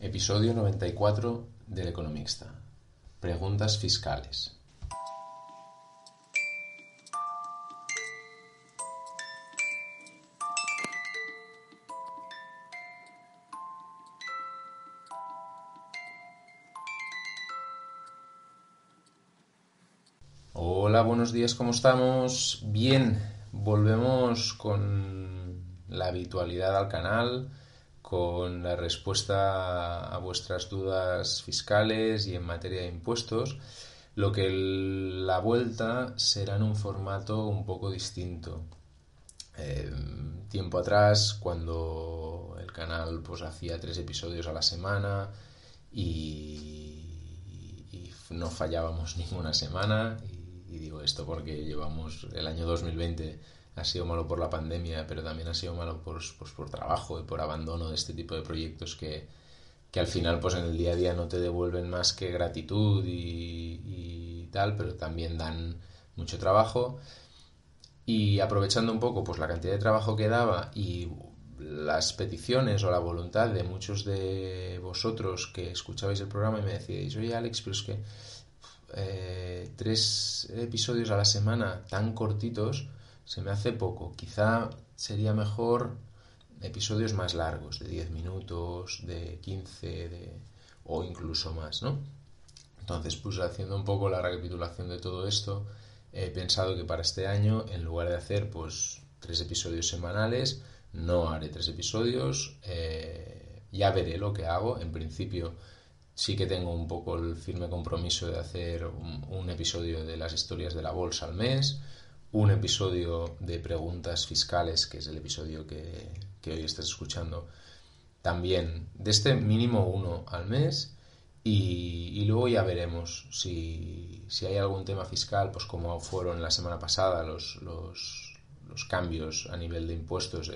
Episodio 94 del Economista. Preguntas fiscales. Hola, buenos días, ¿cómo estamos? Bien, volvemos con la habitualidad al canal con la respuesta a vuestras dudas fiscales y en materia de impuestos, lo que la vuelta será en un formato un poco distinto. Eh, tiempo atrás, cuando el canal pues hacía tres episodios a la semana y, no fallábamos ninguna semana, y digo esto porque llevamos el año 2020 ha sido malo por la pandemia, pero también ha sido malo por, pues, por trabajo y por abandono de este tipo de proyectos que, que, al final pues en el día a día no te devuelven más que gratitud y, y, tal, pero también dan mucho trabajo. Y aprovechando un poco pues la cantidad de trabajo que daba y las peticiones o la voluntad de muchos de vosotros que escuchabais el programa y me decíais, oye Alex, pero es que eh, tres episodios a la semana tan cortitos, se me hace poco. Quizá sería mejor episodios más largos, de 10 minutos, de 15, de... o incluso más, ¿no? Entonces, pues haciendo un poco la recapitulación de todo esto, he pensado que para este año, en lugar de hacer pues tres episodios semanales, no haré tres episodios, eh, ya veré lo que hago. En principio, sí que tengo un poco el firme compromiso de hacer un, un episodio de las historias de la bolsa al mes, un episodio de preguntas fiscales, que es el episodio que, que, hoy estás escuchando, también de este mínimo uno al mes. Y, y luego ya veremos si, si, hay algún tema fiscal, pues como fueron la semana pasada los, los, cambios a nivel de impuestos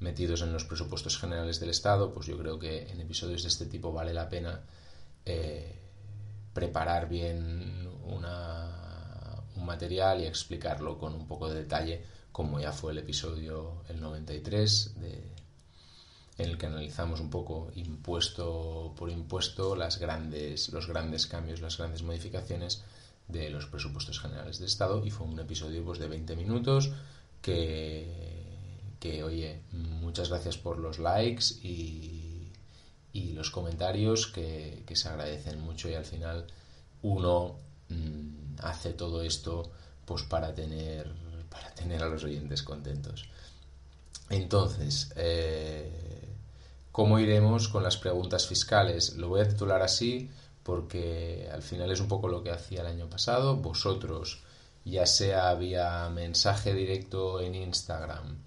metidos en los presupuestos generales del Estado, pues yo creo que en episodios de este tipo vale la pena eh, preparar bien una un material y explicarlo con un poco de detalle, como ya fue el episodio el 93, de, en el que analizamos un poco impuesto por impuesto las grandes, los grandes cambios, las grandes modificaciones de los presupuestos generales del Estado. Y fue un episodio pues, de 20 minutos que, que, oye, muchas gracias por los likes y, y los comentarios que, que, se agradecen mucho. Y al final uno mmm, hace todo esto pues para tener, para tener a los oyentes contentos. Entonces, eh, ¿cómo iremos con las preguntas fiscales? Lo voy a titular así porque al final es un poco lo que hacía el año pasado. Vosotros, ya sea vía mensaje directo en Instagram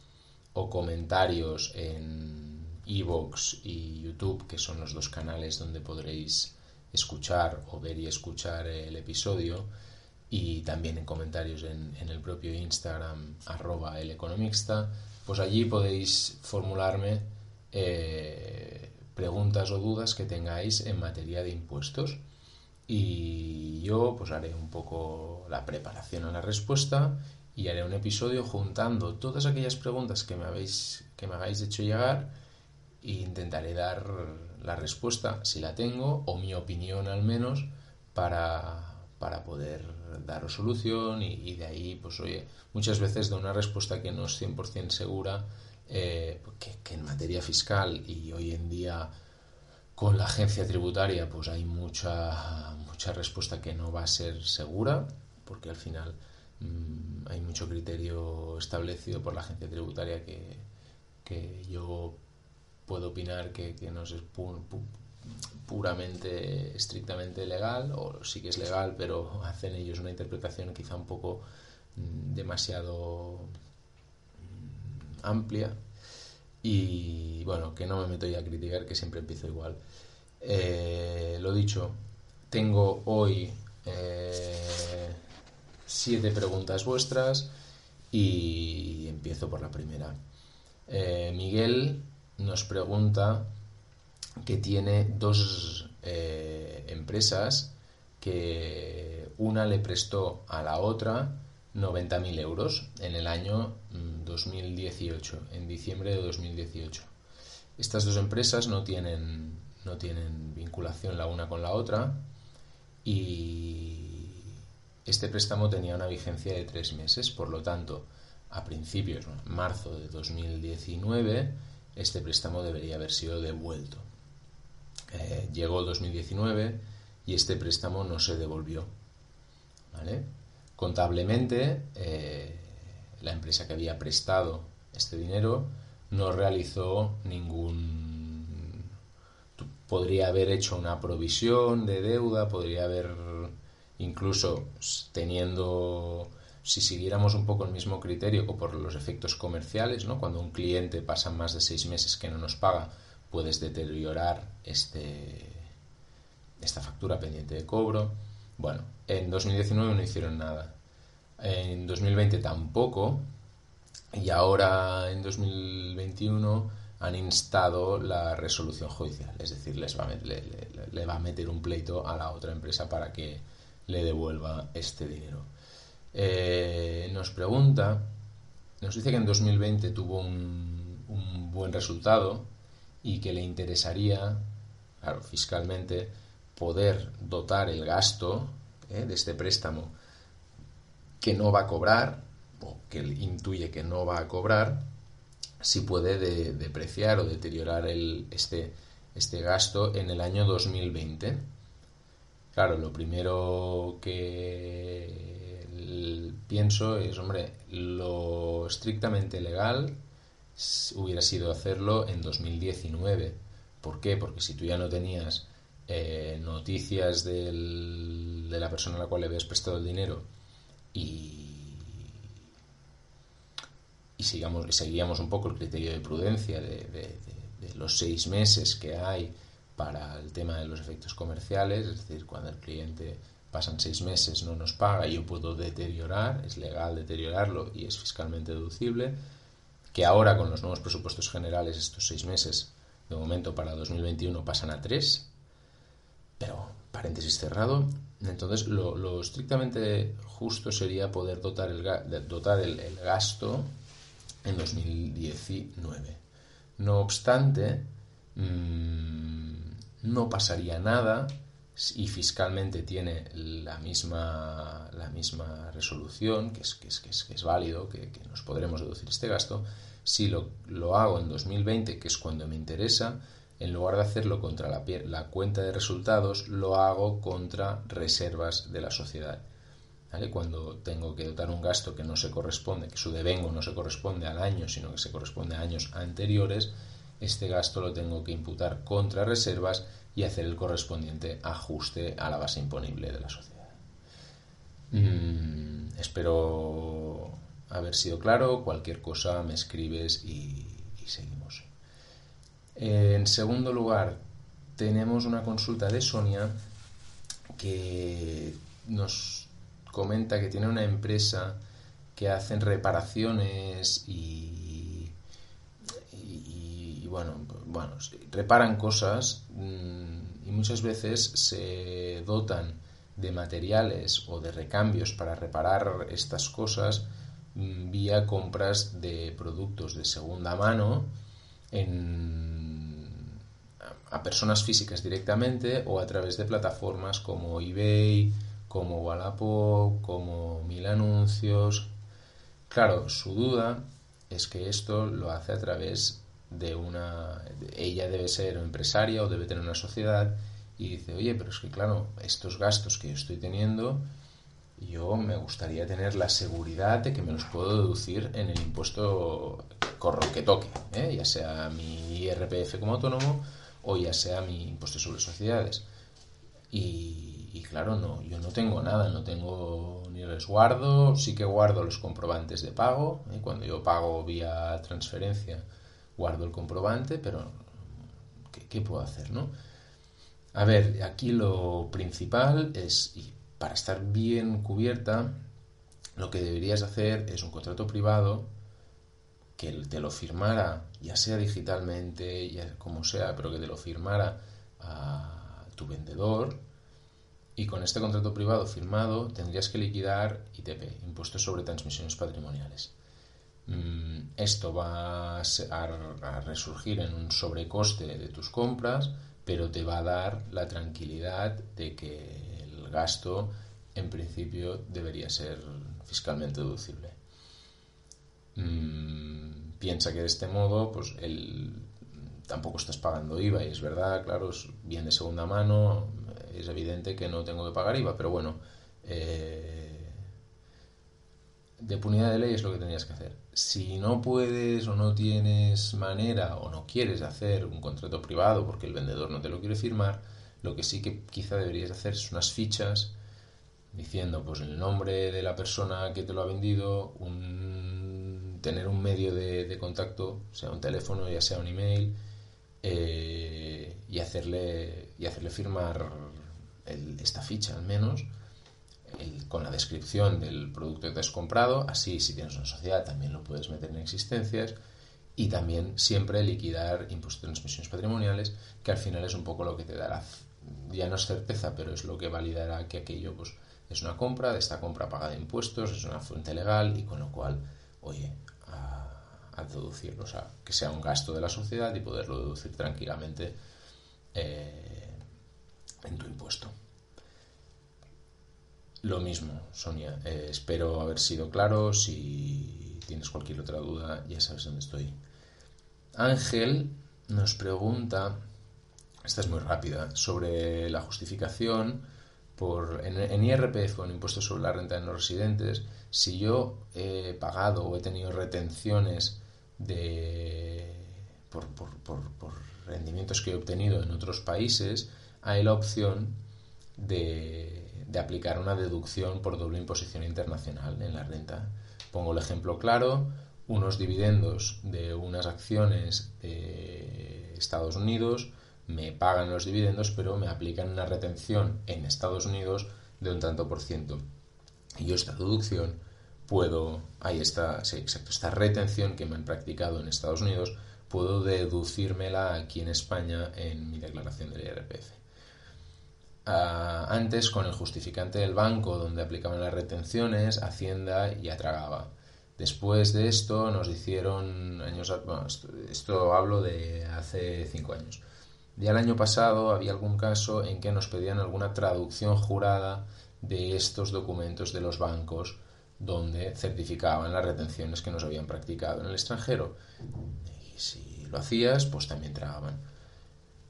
o comentarios en Evox y YouTube, que son los dos canales donde podréis escuchar o ver y escuchar el episodio, y también en comentarios en, el propio Instagram arroba el economista, pues allí podéis formularme eh, preguntas o dudas que tengáis en materia de impuestos. Y yo pues haré un poco la preparación a la respuesta y haré un episodio juntando todas aquellas preguntas que me habéis que me habéis hecho llegar e intentaré dar la respuesta si la tengo o mi opinión al menos para para poder daros solución y, de ahí, pues oye, muchas veces de una respuesta que no es 100% segura, eh, que, en materia fiscal y hoy en día con la agencia tributaria, pues hay mucha, mucha respuesta que no va a ser segura, porque al final mmm, hay mucho criterio establecido por la agencia tributaria que, que yo puedo opinar que, que no es puramente, estrictamente legal, o sí que es legal, pero hacen ellos una interpretación quizá un poco mm, demasiado mm, amplia. Y bueno, que no me meto ya a criticar, que siempre empiezo igual. Eh, lo dicho, tengo hoy eh, siete preguntas vuestras y empiezo por la primera. Eh, Miguel nos pregunta que tiene dos empresas que una le prestó a la otra 90.000 euros en el año 2018, mm, en diciembre de 2018. Estas dos empresas no tienen, no tienen vinculación la una con la otra y este préstamo tenía una vigencia de tres meses, por lo tanto, a principios, marzo de 2019, este préstamo debería haber sido devuelto. Eh, llegó 2019 y este préstamo no se devolvió. Contablemente, eh, la empresa que había prestado este dinero no realizó ningún... Podría haber hecho una provisión de deuda, podría haber incluso teniendo si siguiéramos un poco el mismo criterio o por los efectos comerciales, ¿no? cuando un cliente pasa más de seis meses que no nos paga, puedes deteriorar este, esta factura pendiente de cobro. Bueno, en 2019 no hicieron nada. En 2020 tampoco. Y ahora en 2021 han instado la resolución judicial. Es decir, les va le, va a meter un pleito a la otra empresa para que le devuelva este dinero. Eh, nos pregunta, nos dice que en 2020 tuvo un, buen resultado y que le interesaría, claro, fiscalmente, poder dotar el gasto ¿eh? de este préstamo que no va a cobrar o que intuye que no va a cobrar si puede depreciar o deteriorar este, este gasto en el año 2020. Claro, lo primero que pienso es, hombre, lo estrictamente legal hubiera sido hacerlo en 2019. ¿Por qué? Porque si tú ya no tenías eh, noticias de la persona a la cual le habías prestado el dinero y, y sigamos, seguíamos un poco el criterio de prudencia de, los seis meses que hay para el tema de los efectos comerciales, es decir, cuando el cliente pasan seis meses no nos paga y yo puedo deteriorar, es legal deteriorarlo y es fiscalmente deducible, que ahora con los nuevos presupuestos generales estos seis meses de momento para 2021 pasan a tres, pero, paréntesis cerrado, entonces lo, estrictamente justo sería poder dotar el, dotar el, gasto en 2019. No obstante, mm, no pasaría nada y fiscalmente tiene la misma, la misma resolución, que es, que es, que es, que es válido, que, que, nos podremos deducir este gasto, si lo, lo hago en 2020, que es cuando me interesa, en lugar de hacerlo contra la, la, cuenta de resultados, lo hago contra reservas de la sociedad. Cuando tengo que dotar un gasto que no se corresponde, que su devengo no se corresponde al año, sino que se corresponde a años anteriores, este gasto lo tengo que imputar contra reservas y hacer el correspondiente ajuste a la base imponible de la sociedad. Mm, espero haber sido claro. Cualquier cosa me escribes y seguimos. En segundo lugar, tenemos una consulta de Sonia que nos comenta que tiene una empresa que hacen reparaciones y, y, bueno, bueno, reparan cosas mm, y muchas veces se dotan de materiales o de recambios para reparar estas cosas mm, vía compras de productos de segunda mano a personas físicas directamente o a través de plataformas como eBay, como Wallapop, como Mil Anuncios. Claro, su duda es que esto lo hace a través de una... Ella debe ser empresaria o debe tener una sociedad y dice, oye, pero es que claro, estos gastos que yo estoy teniendo, yo me gustaría tener la seguridad de que me los puedo deducir en el impuesto que toque, ¿eh? ya sea mi IRPF como autónomo o ya sea mi impuesto sobre sociedades. Y, claro, no, yo no tengo nada, no tengo ni resguardo, sí que guardo los comprobantes de pago, ¿eh? cuando yo pago vía transferencia, guardo el comprobante, pero ¿qué, puedo hacer, no? A ver, aquí lo principal es, y para estar bien cubierta, lo que deberías hacer es un contrato privado que te lo firmara, ya sea digitalmente, ya como sea, pero que te lo firmara a tu vendedor. Y con este contrato privado firmado tendrías que liquidar ITP, impuestos sobre transmisiones patrimoniales. Mm, esto va a resurgir en un sobrecoste de tus compras, pero te va a dar la tranquilidad de que el gasto en principio debería ser fiscalmente deducible. Mm, piensa que de este modo, pues el, tampoco estás pagando IVA y es verdad, claro, es bien de segunda mano, es evidente que no tengo que pagar IVA, pero bueno, eh, de punidad de ley es lo que tenías que hacer. Si no puedes o no tienes manera o no quieres hacer un contrato privado porque el vendedor no te lo quiere firmar, lo que sí que quizá deberías hacer es unas fichas diciendo pues el nombre de la persona que te lo ha vendido, un, tener un medio de, contacto, sea un teléfono, ya sea un email, eh, y, hacerle, y hacerle firmar esta ficha al menos con la descripción del producto que te has comprado, así si tienes una sociedad también lo puedes meter en existencias y también siempre liquidar impuestos de transmisiones patrimoniales, que al final es un poco lo que te dará, ya no es certeza, pero es lo que validará que aquello pues, es una compra, de esta compra paga de impuestos, es una fuente legal y con lo cual, oye, a, deducirlo, o sea, que sea un gasto de la sociedad y poderlo deducir tranquilamente eh, en tu impuesto. Lo mismo, Sonia. Eh, espero haber sido claro. Si tienes cualquier otra duda, ya sabes dónde estoy. Ángel nos pregunta, esta es muy rápida, sobre la justificación por, en, IRPF o en impuestos sobre la renta de no residentes, si yo he pagado o he tenido retenciones de, por, por rendimientos que he obtenido en otros países, hay la opción de de aplicar una deducción por doble imposición internacional en la renta. Pongo el ejemplo claro, unos dividendos de unas acciones de Estados Unidos me pagan los dividendos, pero me aplican una retención en Estados Unidos de un tanto por ciento. Y yo esta deducción puedo, ahí está, exacto, esta retención que me han practicado en Estados Unidos, puedo deducírmela aquí en España en mi declaración del IRPF antes con el justificante del banco donde aplicaban las retenciones, Hacienda ya tragaba. Después de esto nos hicieron años, esto, hablo de hace cinco años. Ya el año pasado había algún caso en que nos pedían alguna traducción jurada de estos documentos de los bancos donde certificaban las retenciones que nos habían practicado en el extranjero. Y si lo hacías, pues también tragaban.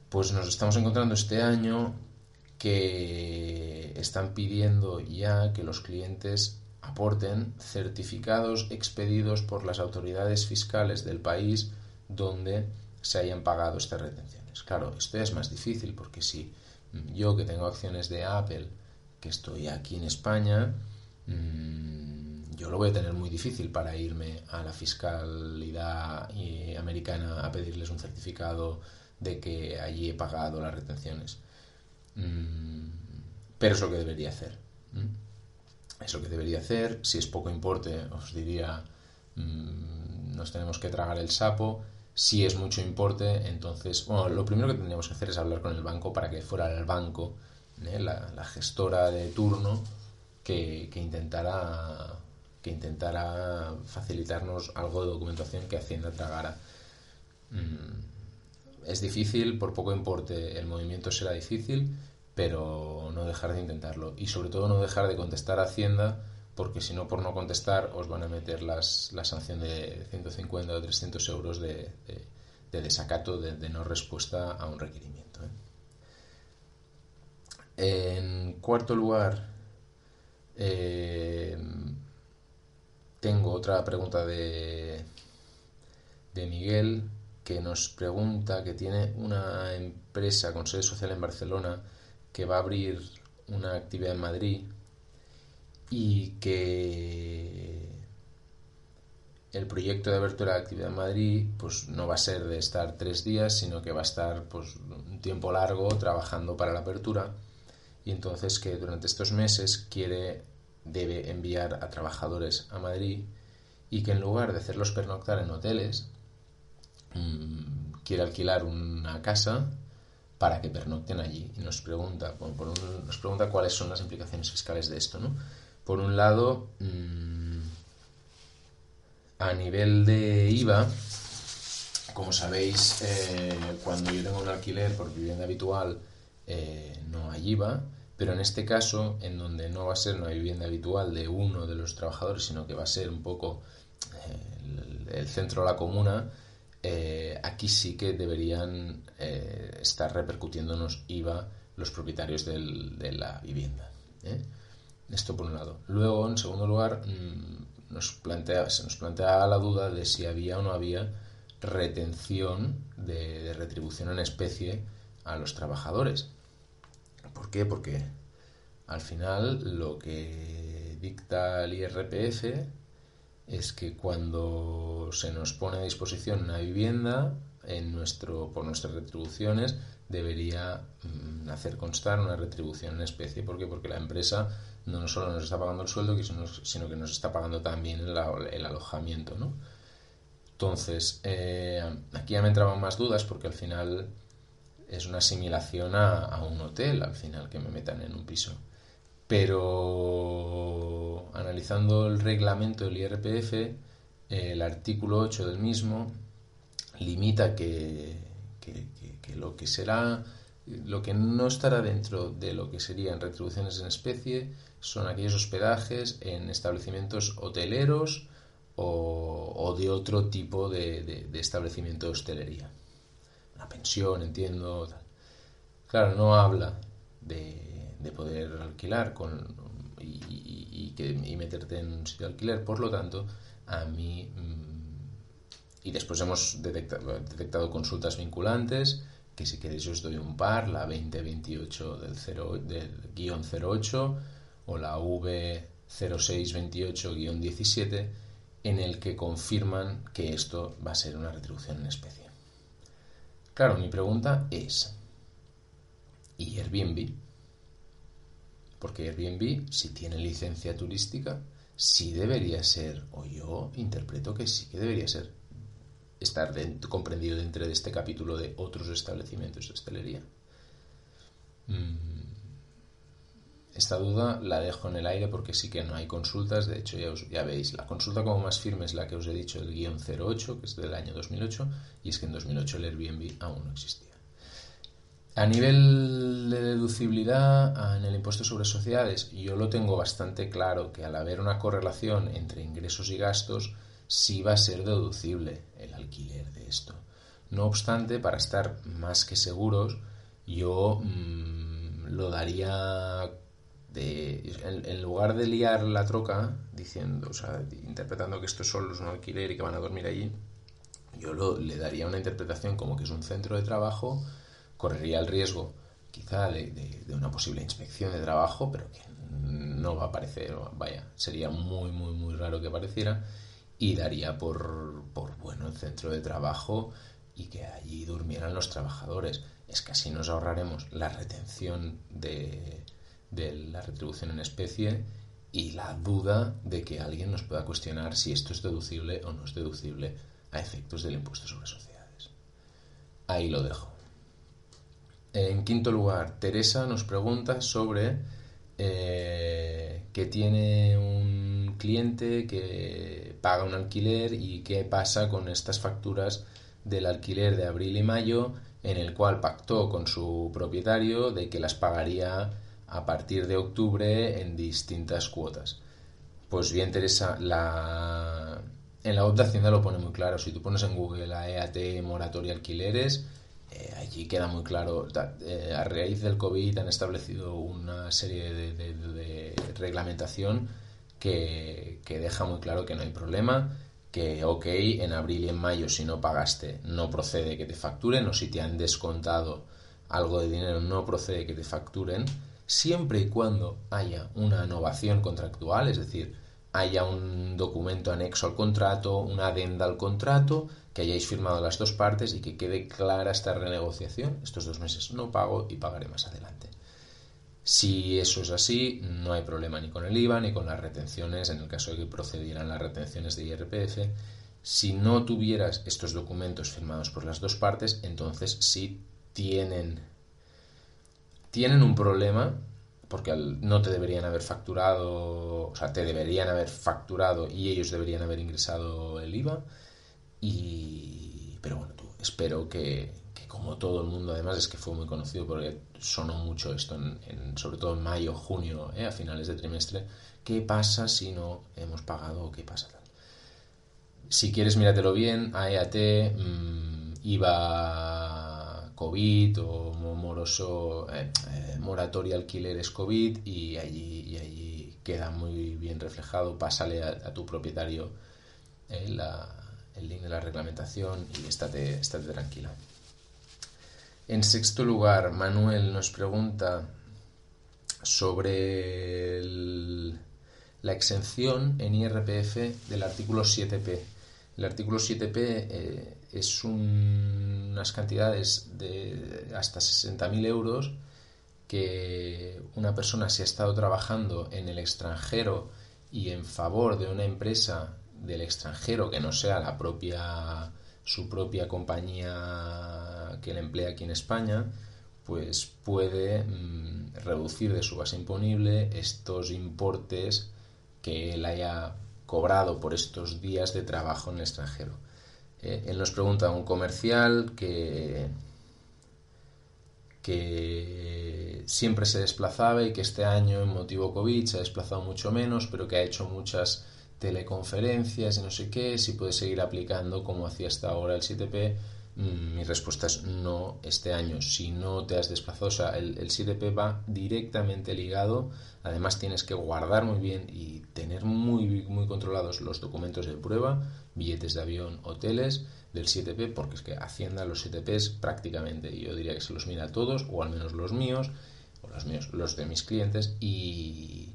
Pues nos estamos encontrando este año que están pidiendo ya que los clientes aporten certificados expedidos por las autoridades fiscales del país donde se hayan pagado estas retenciones. Claro, esto es más difícil porque si yo que tengo acciones de Apple, que estoy aquí en España, mm, yo lo voy a tener muy difícil para irme a la fiscalidad eh, americana a pedirles un certificado de que allí he pagado las retenciones. Mm, pero es lo que debería hacer. Es lo que debería hacer. Si es poco importe, os diría, mm, nos tenemos que tragar el sapo. Si es mucho importe, entonces, bueno, lo primero que tendríamos que hacer es hablar con el banco para que fuera el banco, ¿eh? la, gestora de turno, que, intentara, que intentara facilitarnos algo de documentación que Hacienda tragara. Mm, es difícil, por poco importe el movimiento será difícil, pero no dejar de intentarlo. Y sobre todo no dejar de contestar a Hacienda, porque si no, por no contestar, os van a meter las, la sanción de 150 o 300 euros de, desacato, de, no respuesta a un requerimiento. ¿eh? En cuarto lugar, eh, tengo otra pregunta de, de Miguel que nos pregunta que tiene una empresa con sede social en Barcelona que va a abrir una actividad en Madrid y que el proyecto de apertura de actividad en Madrid pues no va a ser de estar tres días, sino que va a estar pues un tiempo largo trabajando para la apertura. Y entonces que durante estos meses quiere debe enviar a trabajadores a Madrid y que en lugar de hacerlos pernoctar en hoteles mmm, quiere alquilar una casa para que pernocten allí y nos pregunta nos pregunta cuáles son las implicaciones fiscales de esto. Por un lado, mmm, a nivel de IVA, como sabéis, eh, cuando yo tengo un alquiler por vivienda habitual, eh, no hay IVA, pero en este caso, en donde no va a ser una vivienda habitual de uno de los trabajadores, sino que va a ser un poco eh, el, centro de la comuna, eh, aquí sí que deberían eh, estar repercutiéndonos IVA los propietarios de la vivienda. Esto por un lado. Luego, en segundo lugar, plantea, se nos plantea la duda de si había o no había retención de retribución en especie a los trabajadores. ¿Por qué? Porque al final lo que dicta el IRPF es que cuando se nos pone a disposición una vivienda en nuestro, por nuestras retribuciones debería mmm, hacer constar una retribución en especie. ¿Por qué? Porque la empresa no solo nos está pagando el sueldo, sino que nos está pagando también el, el alojamiento. ¿no? Entonces, eh, aquí ya me entraban más dudas porque al final es una asimilación a, a, un hotel, al final, que me metan en un piso. Pero analizando el reglamento del IRPF, el artículo 8 del mismo limita que, lo que será, lo que no estará dentro de lo que serían retribuciones en especie son aquellos hospedajes en establecimientos hoteleros o, de otro tipo de, establecimiento de hostelería una pensión, entiendo. Claro, no habla de, de poder alquilar con, y, que, y, meterte en un sitio de alquiler. Por lo tanto, a mí. Mmm, y después hemos detectado, detectado, consultas vinculantes, que si queréis os doy un par, la 2028 del, 0, del guion 08 o la V0628-17, en el que confirman que esto va a ser una retribución en especie. Claro, mi pregunta es, ¿y Airbnb? Porque Airbnb, si tiene licencia turística, sí debería ser, o yo interpreto que sí que debería ser, estar comprendido dentro de este capítulo de otros establecimientos de hostelería. Mm. Esta duda la dejo en el aire porque sí que no hay consultas. De hecho, ya, ya veis, la consulta como más firme es la que os he dicho, el guion 08, que es del año 2008, y es que en 2008 el Airbnb aún no existía. A nivel de deducibilidad en el impuesto sobre sociedades, yo lo tengo bastante claro que al haber una correlación entre ingresos y gastos, sí va a ser deducible el alquiler de esto. No obstante, para estar más que seguros, yo mmm, lo daría de, en, en, lugar de liar la troca diciendo, o sea, interpretando que esto solo es un alquiler y que van a dormir allí, yo lo, le daría una interpretación como que es un centro de trabajo, correría el riesgo quizá de, una posible inspección de trabajo, pero que no va a aparecer, vaya, sería muy, muy, muy raro que apareciera y daría por, por bueno el centro de trabajo y que allí durmieran los trabajadores. Es que así nos ahorraremos la retención de, de la retribución en especie y la duda de que alguien nos pueda cuestionar si esto es deducible o no es deducible a efectos del impuesto sobre sociedades. Ahí lo dejo. En quinto lugar, Teresa nos pregunta sobre eh, que tiene un cliente que paga un alquiler y qué pasa con estas facturas del alquiler de abril y mayo en el cual pactó con su propietario de que las pagaría a partir de octubre en distintas cuotas. Pues bien, Teresa, en la web de Hacienda lo pone muy claro. Si tú pones en Google la EAT moratoria alquileres, eh, allí queda muy claro. Eh, a raíz del COVID han establecido una serie de, reglamentación que, que, deja muy claro que no hay problema, que ok, en abril y en mayo si no pagaste no procede que te facturen o si te han descontado algo de dinero no procede que te facturen siempre y cuando haya una innovación contractual, es decir, haya un documento anexo al contrato, una adenda al contrato, que hayáis firmado las dos partes y que quede clara esta renegociación. Estos dos meses no pago y pagaré más adelante. Si eso es así, no hay problema ni con el IVA ni con las retenciones, en el caso de que procedieran las retenciones de IRPF. Si no tuvieras estos documentos firmados por las dos partes, entonces sí tienen, tienen un problema, porque no te deberían haber facturado, o sea, te deberían haber facturado y ellos deberían haber ingresado el IVA. Y, pero bueno, tú, espero que, como todo el mundo, además es que fue muy conocido porque sonó mucho esto, sobre todo en mayo, junio, eh, a finales de trimestre, ¿qué pasa si no hemos pagado o qué pasa tal? Si quieres, míratelo bien, AEAT, mmm, IVA COVID o moroso, eh, eh, moratoria alquileres COVID y allí, y allí queda muy bien reflejado, pásale a, tu propietario el link de la reglamentación y estate, estate tranquila. En sexto lugar, Manuel nos pregunta sobre la exención en IRPF del artículo 7P. El artículo 7P es unas cantidades de hasta 60.000 euros que una persona si ha estado trabajando en el extranjero y en favor de una empresa del extranjero que no sea la propia su propia compañía que le emplea aquí en España, pues puede mm, reducir de su base imponible estos importes que él haya cobrado por estos días de trabajo en el extranjero. Eh, él nos pregunta un comercial que, que siempre se desplazaba y que este año en motivo COVID se ha desplazado mucho menos, pero que ha hecho muchas teleconferencias y no sé qué, si puedes seguir aplicando como hacía hasta ahora el 7P. Mm, mi respuesta es no este año. Si no te has desplazado, el, el 7P va directamente ligado. Además, tienes que guardar muy bien y tener muy, muy controlados los documentos de prueba, billetes de avión, hoteles del 7P, porque es que Hacienda los 7Ps prácticamente, yo diría que se los mira a todos, o al menos los míos, o los míos, los de mis clientes, y,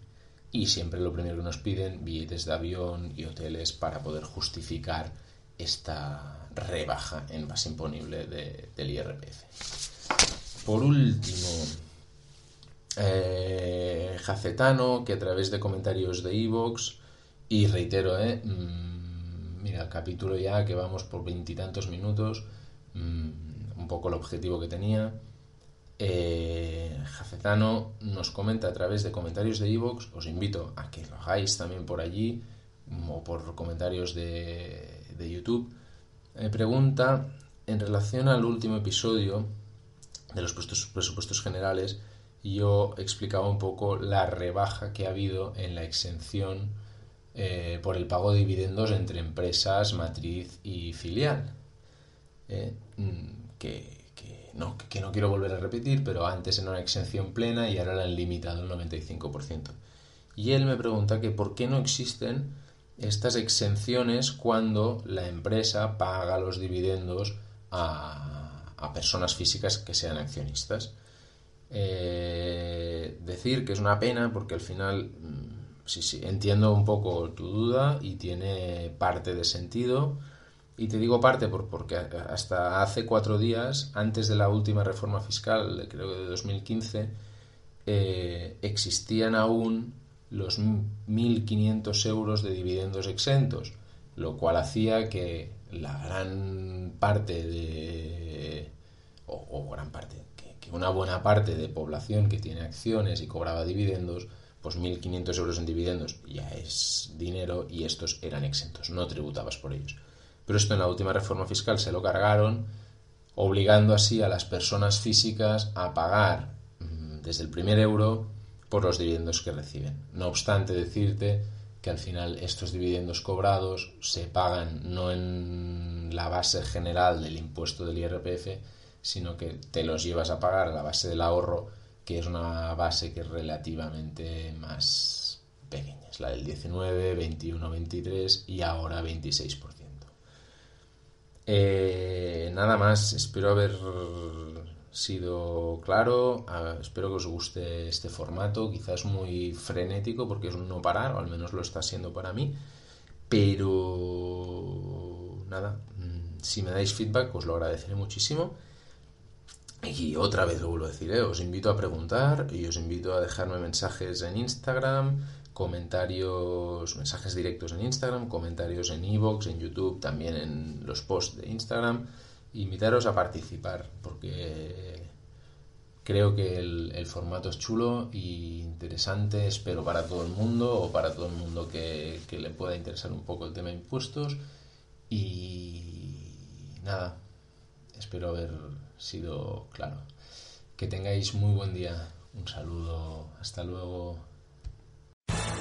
y siempre lo primero que nos piden billetes de avión y hoteles para poder justificar esta rebaja en base imponible del IRPF. Por último, eh, Jacetano, que a través de comentarios de Evox, y reitero, eh, mm, mira, capítulo ya que vamos por veintitantos minutos, mm, un poco el objetivo que tenía, eh, Jacetano nos comenta a través de comentarios de iVoox, os invito a que lo hagáis también por allí o por comentarios de YouTube. Me pregunta en relación al último episodio de los presupuestos generales, yo explicaba un poco la rebaja que ha habido en la exención eh, por el pago de dividendos entre empresas, matriz y filial. Eh, mm, que, no, que no quiero volver a repetir, pero antes era una exención plena y ahora la han limitado el 95%. Y él me pregunta que por qué no existen estas exenciones cuando la empresa paga los dividendos a, personas físicas que sean accionistas. Eh, decir que es una pena porque al final, mm, sí, sí, entiendo un poco tu duda y tiene parte de sentido y te digo parte porque hasta hace cuatro días, antes de la última reforma fiscal, creo que de 2015, eh, existían aún los 1.500 euros de dividendos exentos, lo cual hacía que la gran parte de, o, gran parte, que, que, una buena parte de población que tiene acciones y cobraba dividendos, pues 1.500 euros en dividendos ya es dinero y estos eran exentos, no tributabas por ellos. Pero esto en la última reforma fiscal se lo cargaron, obligando así a las personas físicas a pagar mm, desde el primer euro por los dividendos que reciben. No obstante, decirte que al final estos dividendos cobrados se pagan no en la base general del impuesto del IRPF, sino que te los llevas a pagar a la base del ahorro, que es una base que es relativamente más pequeña. Es la del 19, 21, 23 y ahora 26%. Eh, nada más, espero haber sido claro. espero que os guste este formato. Quizás muy frenético porque es un no parar, o al menos lo está siendo para mí. Pero nada, mm, si me dais feedback, os lo agradeceré muchísimo. Y otra vez lo vuelvo a decir, ¿eh? os invito a preguntar y os invito a dejarme mensajes en Instagram, comentarios, mensajes directos en Instagram, comentarios en iVoox, en YouTube, también en los posts de Instagram. Invitaros a participar porque creo que el, formato es chulo e interesante, espero para todo el mundo o para todo el mundo que, que le pueda interesar un poco el tema de impuestos. Y nada, espero haber sido claro. Que tengáis muy buen día. Un saludo. Hasta luego.